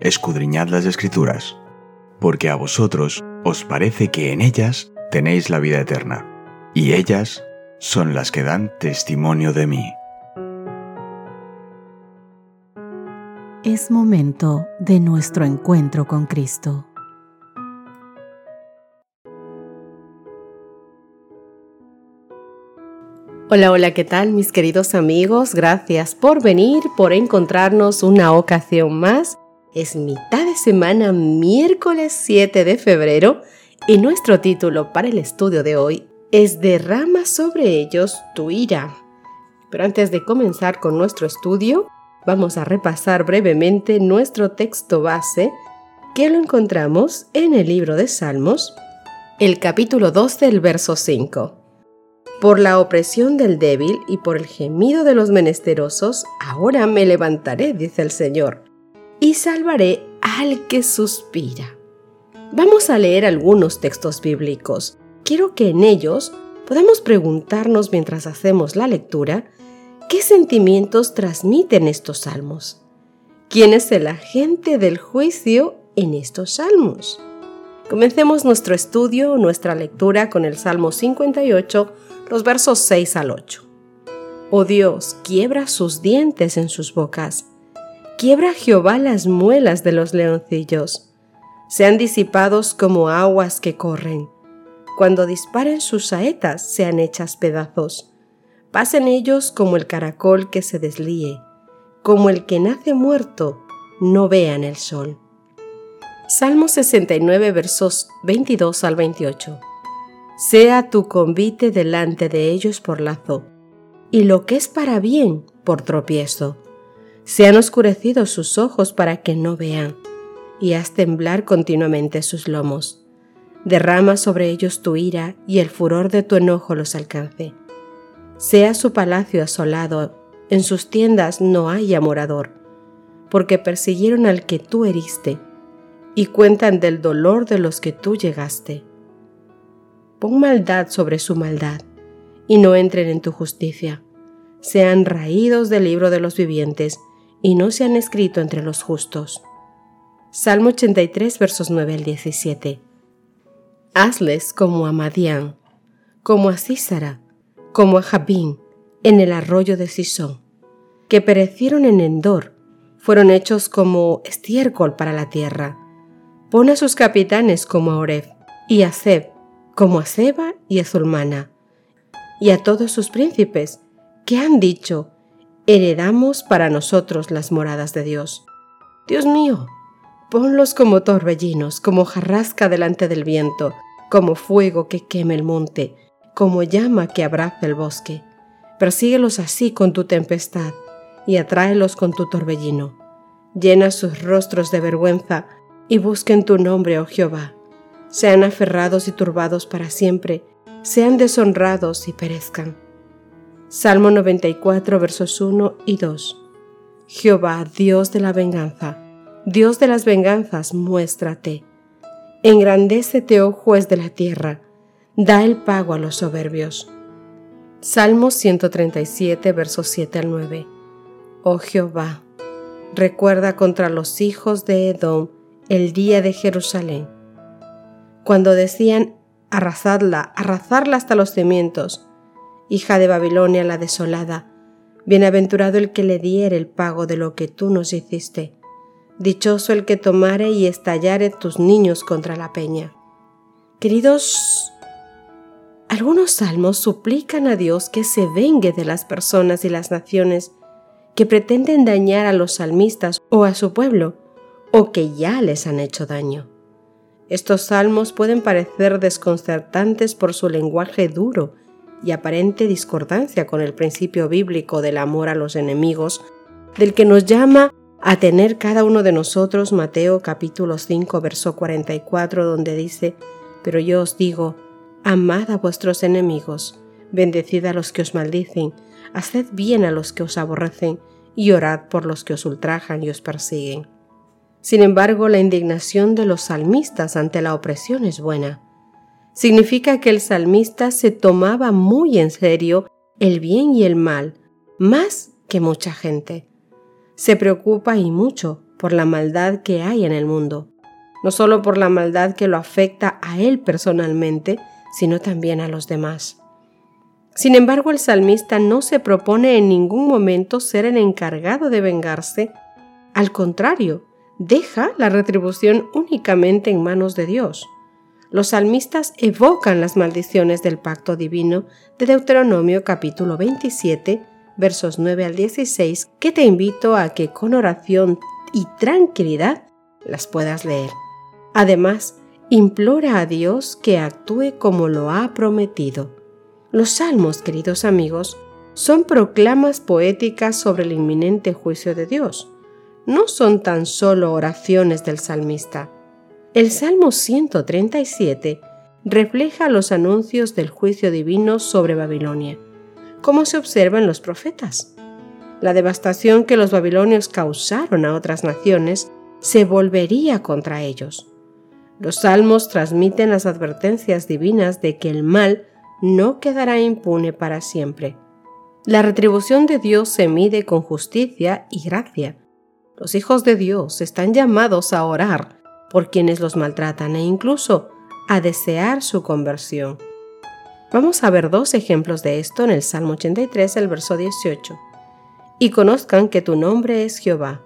escudriñad las escrituras, porque a vosotros os parece que en ellas tenéis la vida eterna, y ellas son las que dan testimonio de mí. Es momento de nuestro encuentro con Cristo. Hola, hola, ¿qué tal mis queridos amigos? Gracias por venir, por encontrarnos una ocasión más. Es mitad de semana, miércoles 7 de febrero, y nuestro título para el estudio de hoy es Derrama sobre ellos tu ira. Pero antes de comenzar con nuestro estudio, vamos a repasar brevemente nuestro texto base, que lo encontramos en el libro de Salmos, el capítulo 2 del verso 5. Por la opresión del débil y por el gemido de los menesterosos, ahora me levantaré, dice el Señor, y salvaré al que suspira. Vamos a leer algunos textos bíblicos. Quiero que en ellos podamos preguntarnos mientras hacemos la lectura, ¿qué sentimientos transmiten estos salmos? ¿Quién es el agente del juicio en estos salmos? Comencemos nuestro estudio, nuestra lectura con el Salmo 58, los versos 6 al 8. Oh Dios, quiebra sus dientes en sus bocas. Quiebra Jehová las muelas de los leoncillos. Sean disipados como aguas que corren. Cuando disparen sus saetas, sean hechas pedazos. Pasen ellos como el caracol que se deslíe, como el que nace muerto, no vean el sol. Salmo 69 versos 22 al 28 sea tu convite delante de ellos por lazo, y lo que es para bien por tropiezo. Sean oscurecidos sus ojos para que no vean, y haz temblar continuamente sus lomos. Derrama sobre ellos tu ira, y el furor de tu enojo los alcance. Sea su palacio asolado, en sus tiendas no haya morador, porque persiguieron al que tú heriste, y cuentan del dolor de los que tú llegaste pon maldad sobre su maldad, y no entren en tu justicia. Sean raídos del libro de los vivientes, y no sean escrito entre los justos. Salmo 83, versos 9 al 17. Hazles como a Madián, como a Císara, como a Jabín, en el arroyo de Sisón, que perecieron en Endor, fueron hechos como estiércol para la tierra. Pon a sus capitanes como a Oreb y a Zeb, como a Seba y a Zulmana, y a todos sus príncipes, que han dicho, heredamos para nosotros las moradas de Dios. Dios mío, ponlos como torbellinos, como jarrasca delante del viento, como fuego que queme el monte, como llama que abraza el bosque. Persíguelos así con tu tempestad y atráelos con tu torbellino. Llena sus rostros de vergüenza y busquen tu nombre, oh Jehová sean aferrados y turbados para siempre, sean deshonrados y perezcan. Salmo 94, versos 1 y 2. Jehová, Dios de la venganza, Dios de las venganzas, muéstrate. Engrandécete, oh juez de la tierra, da el pago a los soberbios. Salmo 137, versos 7 al 9. Oh Jehová, recuerda contra los hijos de Edom el día de Jerusalén cuando decían arrasadla, arrasarla hasta los cimientos, hija de Babilonia la desolada, bienaventurado el que le diere el pago de lo que tú nos hiciste, dichoso el que tomare y estallare tus niños contra la peña. Queridos, algunos salmos suplican a Dios que se vengue de las personas y las naciones que pretenden dañar a los salmistas o a su pueblo, o que ya les han hecho daño. Estos salmos pueden parecer desconcertantes por su lenguaje duro y aparente discordancia con el principio bíblico del amor a los enemigos, del que nos llama a tener cada uno de nosotros Mateo capítulo 5 verso 44 donde dice, pero yo os digo, amad a vuestros enemigos, bendecid a los que os maldicen, haced bien a los que os aborrecen y orad por los que os ultrajan y os persiguen. Sin embargo, la indignación de los salmistas ante la opresión es buena. Significa que el salmista se tomaba muy en serio el bien y el mal, más que mucha gente. Se preocupa y mucho por la maldad que hay en el mundo, no solo por la maldad que lo afecta a él personalmente, sino también a los demás. Sin embargo, el salmista no se propone en ningún momento ser el encargado de vengarse, al contrario, deja la retribución únicamente en manos de Dios. Los salmistas evocan las maldiciones del pacto divino de Deuteronomio capítulo 27, versos 9 al 16, que te invito a que con oración y tranquilidad las puedas leer. Además, implora a Dios que actúe como lo ha prometido. Los salmos, queridos amigos, son proclamas poéticas sobre el inminente juicio de Dios. No son tan solo oraciones del salmista. El Salmo 137 refleja los anuncios del juicio divino sobre Babilonia, como se observa en los profetas. La devastación que los babilonios causaron a otras naciones se volvería contra ellos. Los salmos transmiten las advertencias divinas de que el mal no quedará impune para siempre. La retribución de Dios se mide con justicia y gracia. Los hijos de Dios están llamados a orar por quienes los maltratan e incluso a desear su conversión. Vamos a ver dos ejemplos de esto en el Salmo 83, el verso 18. Y conozcan que tu nombre es Jehová,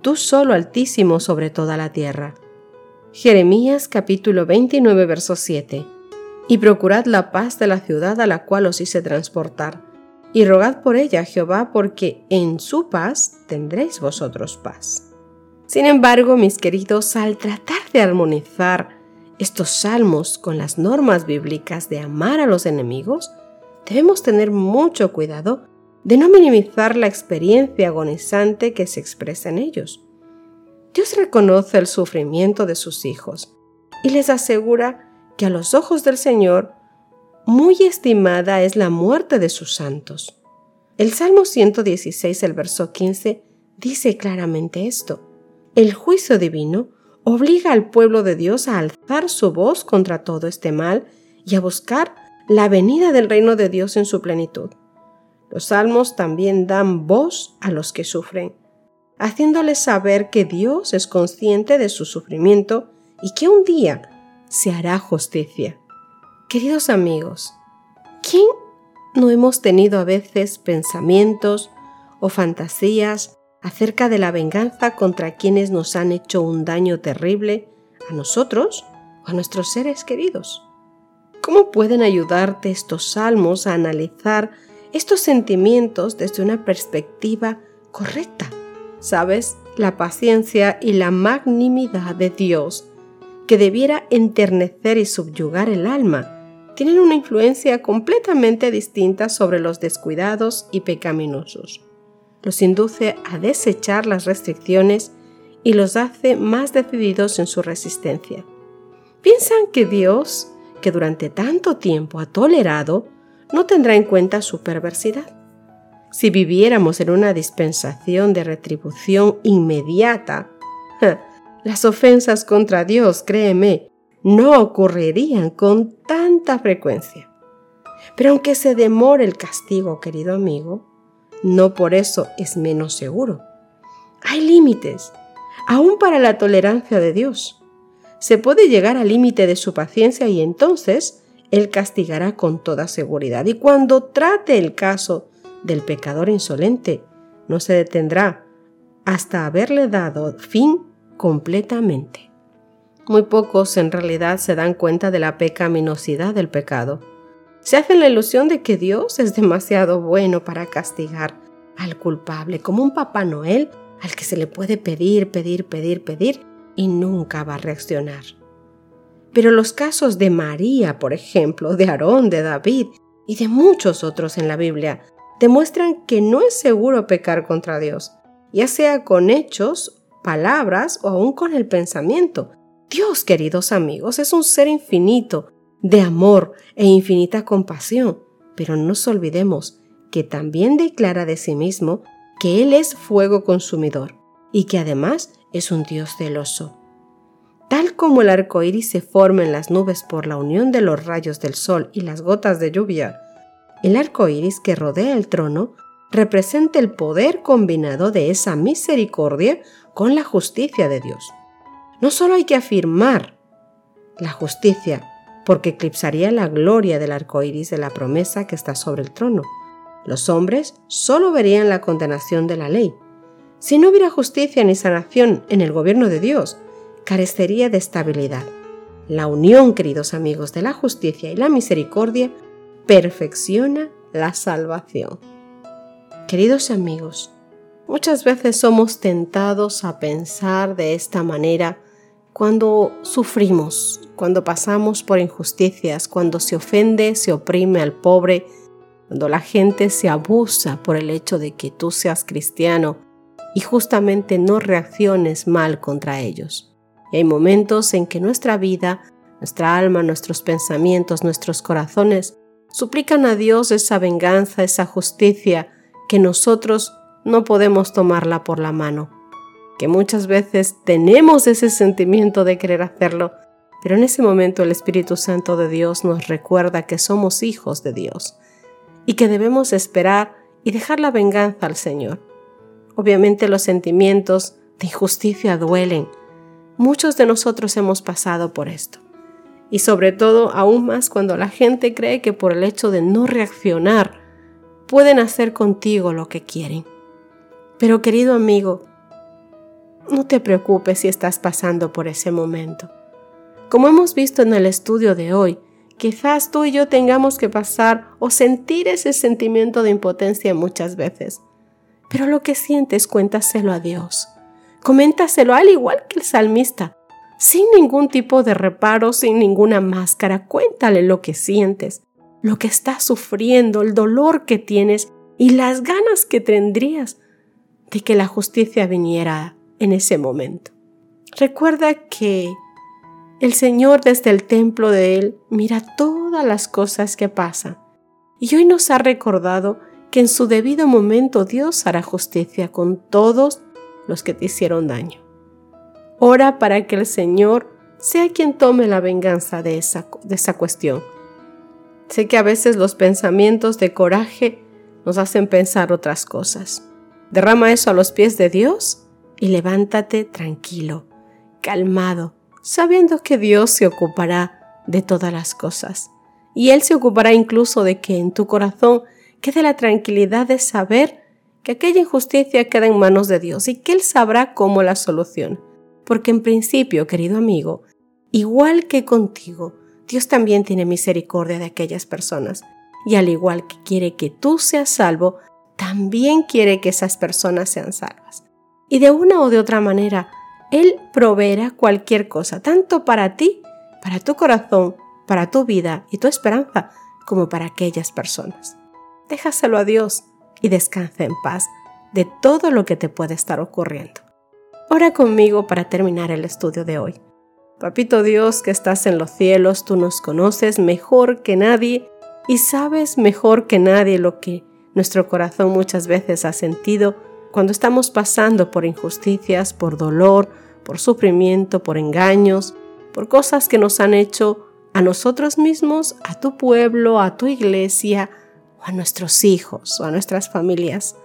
tú solo altísimo sobre toda la tierra. Jeremías capítulo 29 verso 7. Y procurad la paz de la ciudad a la cual os hice transportar, y rogad por ella Jehová, porque en su paz tendréis vosotros paz. Sin embargo, mis queridos, al tratar de armonizar estos salmos con las normas bíblicas de amar a los enemigos, debemos tener mucho cuidado de no minimizar la experiencia agonizante que se expresa en ellos. Dios reconoce el sufrimiento de sus hijos y les asegura que a los ojos del Señor muy estimada es la muerte de sus santos. El Salmo 116, el verso 15, dice claramente esto. El juicio divino obliga al pueblo de Dios a alzar su voz contra todo este mal y a buscar la venida del reino de Dios en su plenitud. Los salmos también dan voz a los que sufren haciéndoles saber que Dios es consciente de su sufrimiento y que un día se hará justicia. Queridos amigos, ¿quién no hemos tenido a veces pensamientos o fantasías acerca de la venganza contra quienes nos han hecho un daño terrible a nosotros o a nuestros seres queridos? ¿Cómo pueden ayudarte estos salmos a analizar estos sentimientos desde una perspectiva correcta? ¿sabes? La paciencia y la magnanimidad de Dios, que debiera enternecer y subyugar el alma, tienen una influencia completamente distinta sobre los descuidados y pecaminosos. Los induce a desechar las restricciones y los hace más decididos en su resistencia. Piensan que Dios, que durante tanto tiempo ha tolerado, no tendrá en cuenta su perversidad. Si viviéramos en una dispensación de retribución inmediata, las ofensas contra Dios, créeme, no ocurrirían con tanta frecuencia. Pero aunque se demore el castigo, querido amigo, no por eso es menos seguro. Hay límites, aún para la tolerancia de Dios. Se puede llegar al límite de su paciencia y entonces Él castigará con toda seguridad. Y cuando trate el caso del pecador insolente no se detendrá hasta haberle dado fin completamente. Muy pocos en realidad se dan cuenta de la pecaminosidad del pecado. Se hacen la ilusión de que Dios es demasiado bueno para castigar al culpable, como un Papá Noel al que se le puede pedir, pedir, pedir, pedir y nunca va a reaccionar. Pero los casos de María, por ejemplo, de Aarón, de David y de muchos otros en la Biblia demuestran que no es seguro pecar contra Dios, ya sea con hechos, palabras o aún con el pensamiento. Dios, queridos amigos, es un ser infinito, de amor e infinita compasión, pero no nos olvidemos que también declara de sí mismo que Él es fuego consumidor y que además es un Dios celoso. Tal como el arco iris se forma en las nubes por la unión de los rayos del sol y las gotas de lluvia, el arco iris que rodea el trono representa el poder combinado de esa misericordia con la justicia de Dios. No solo hay que afirmar la justicia, porque eclipsaría la gloria del arco iris de la promesa que está sobre el trono. Los hombres solo verían la condenación de la ley. Si no hubiera justicia ni sanación en el gobierno de Dios, carecería de estabilidad. La unión, queridos amigos, de la justicia y la misericordia perfecciona la salvación. Queridos amigos, muchas veces somos tentados a pensar de esta manera cuando sufrimos, cuando pasamos por injusticias, cuando se ofende, se oprime al pobre, cuando la gente se abusa por el hecho de que tú seas cristiano y justamente no reacciones mal contra ellos. Y hay momentos en que nuestra vida, nuestra alma, nuestros pensamientos, nuestros corazones suplican a Dios esa venganza, esa justicia, que nosotros no podemos tomarla por la mano. Que muchas veces tenemos ese sentimiento de querer hacerlo, pero en ese momento el Espíritu Santo de Dios nos recuerda que somos hijos de Dios y que debemos esperar y dejar la venganza al Señor. Obviamente los sentimientos de injusticia duelen, Muchos de nosotros hemos pasado por esto. Y sobre todo, aún más cuando la gente cree que por el hecho de no reaccionar, pueden hacer contigo lo que quieren. Pero querido amigo, no te preocupes si estás pasando por ese momento. Como hemos visto en el estudio de hoy, quizás tú y yo tengamos que pasar o sentir ese sentimiento de impotencia muchas veces. Pero lo que sientes, cuéntaselo a Dios. Coméntaselo al igual que el salmista, sin ningún tipo de reparo, sin ninguna máscara. Cuéntale lo que sientes, lo que estás sufriendo, el dolor que tienes y las ganas que tendrías de que la justicia viniera en ese momento. Recuerda que el Señor desde el templo de Él mira todas las cosas que pasan y hoy nos ha recordado que en su debido momento Dios hará justicia con todos los que te hicieron daño. Ora para que el Señor sea quien tome la venganza de esa, de esa cuestión. Sé que a veces los pensamientos de coraje nos hacen pensar otras cosas. Derrama eso a los pies de Dios y levántate tranquilo, calmado, sabiendo que Dios se ocupará de todas las cosas. Y Él se ocupará incluso de que en tu corazón quede la tranquilidad de saber que aquella injusticia queda en manos de Dios y que Él sabrá cómo la solución. Porque en principio, querido amigo, igual que contigo, Dios también tiene misericordia de aquellas personas. Y al igual que quiere que tú seas salvo, también quiere que esas personas sean salvas. Y de una o de otra manera, Él proveerá cualquier cosa, tanto para ti, para tu corazón, para tu vida y tu esperanza, como para aquellas personas. Déjaselo a Dios y descansa en paz de todo lo que te puede estar ocurriendo. Ora conmigo para terminar el estudio de hoy. Papito Dios que estás en los cielos, tú nos conoces mejor que nadie y sabes mejor que nadie lo que nuestro corazón muchas veces ha sentido cuando estamos pasando por injusticias, por dolor, por sufrimiento, por engaños, por cosas que nos han hecho a nosotros mismos, a tu pueblo, a tu iglesia, a nuestros hijos o a nuestras familias.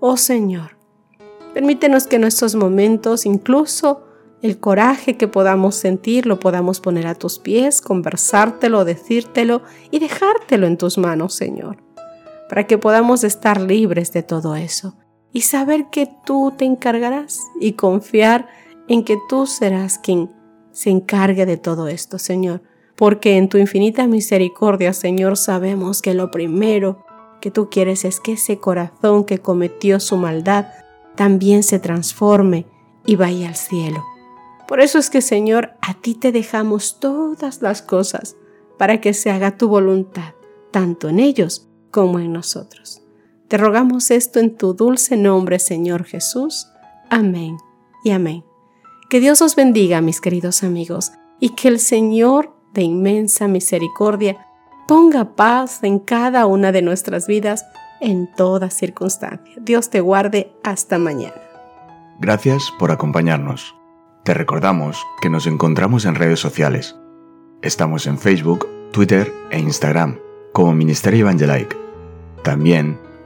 Oh Señor, permítenos que en estos momentos, incluso el coraje que podamos sentir, lo podamos poner a tus pies, conversártelo, decírtelo y dejártelo en tus manos, Señor, para que podamos estar libres de todo eso y saber que tú te encargarás y confiar en que tú serás quien se encargue de todo esto, Señor porque en tu infinita misericordia, Señor, sabemos que lo primero que tú quieres es que ese corazón que cometió su maldad también se transforme y vaya al cielo. Por eso es que, Señor, a ti te dejamos todas las cosas para que se haga tu voluntad, tanto en ellos como en nosotros. Te rogamos esto en tu dulce nombre, Señor Jesús. Amén y amén. Que Dios os bendiga, mis queridos amigos, y que el Señor de inmensa misericordia, ponga paz en cada una de nuestras vidas en toda circunstancia. Dios te guarde hasta mañana. Gracias por acompañarnos. Te recordamos que nos encontramos en redes sociales. Estamos en Facebook, Twitter e Instagram como Ministerio Evangelike. También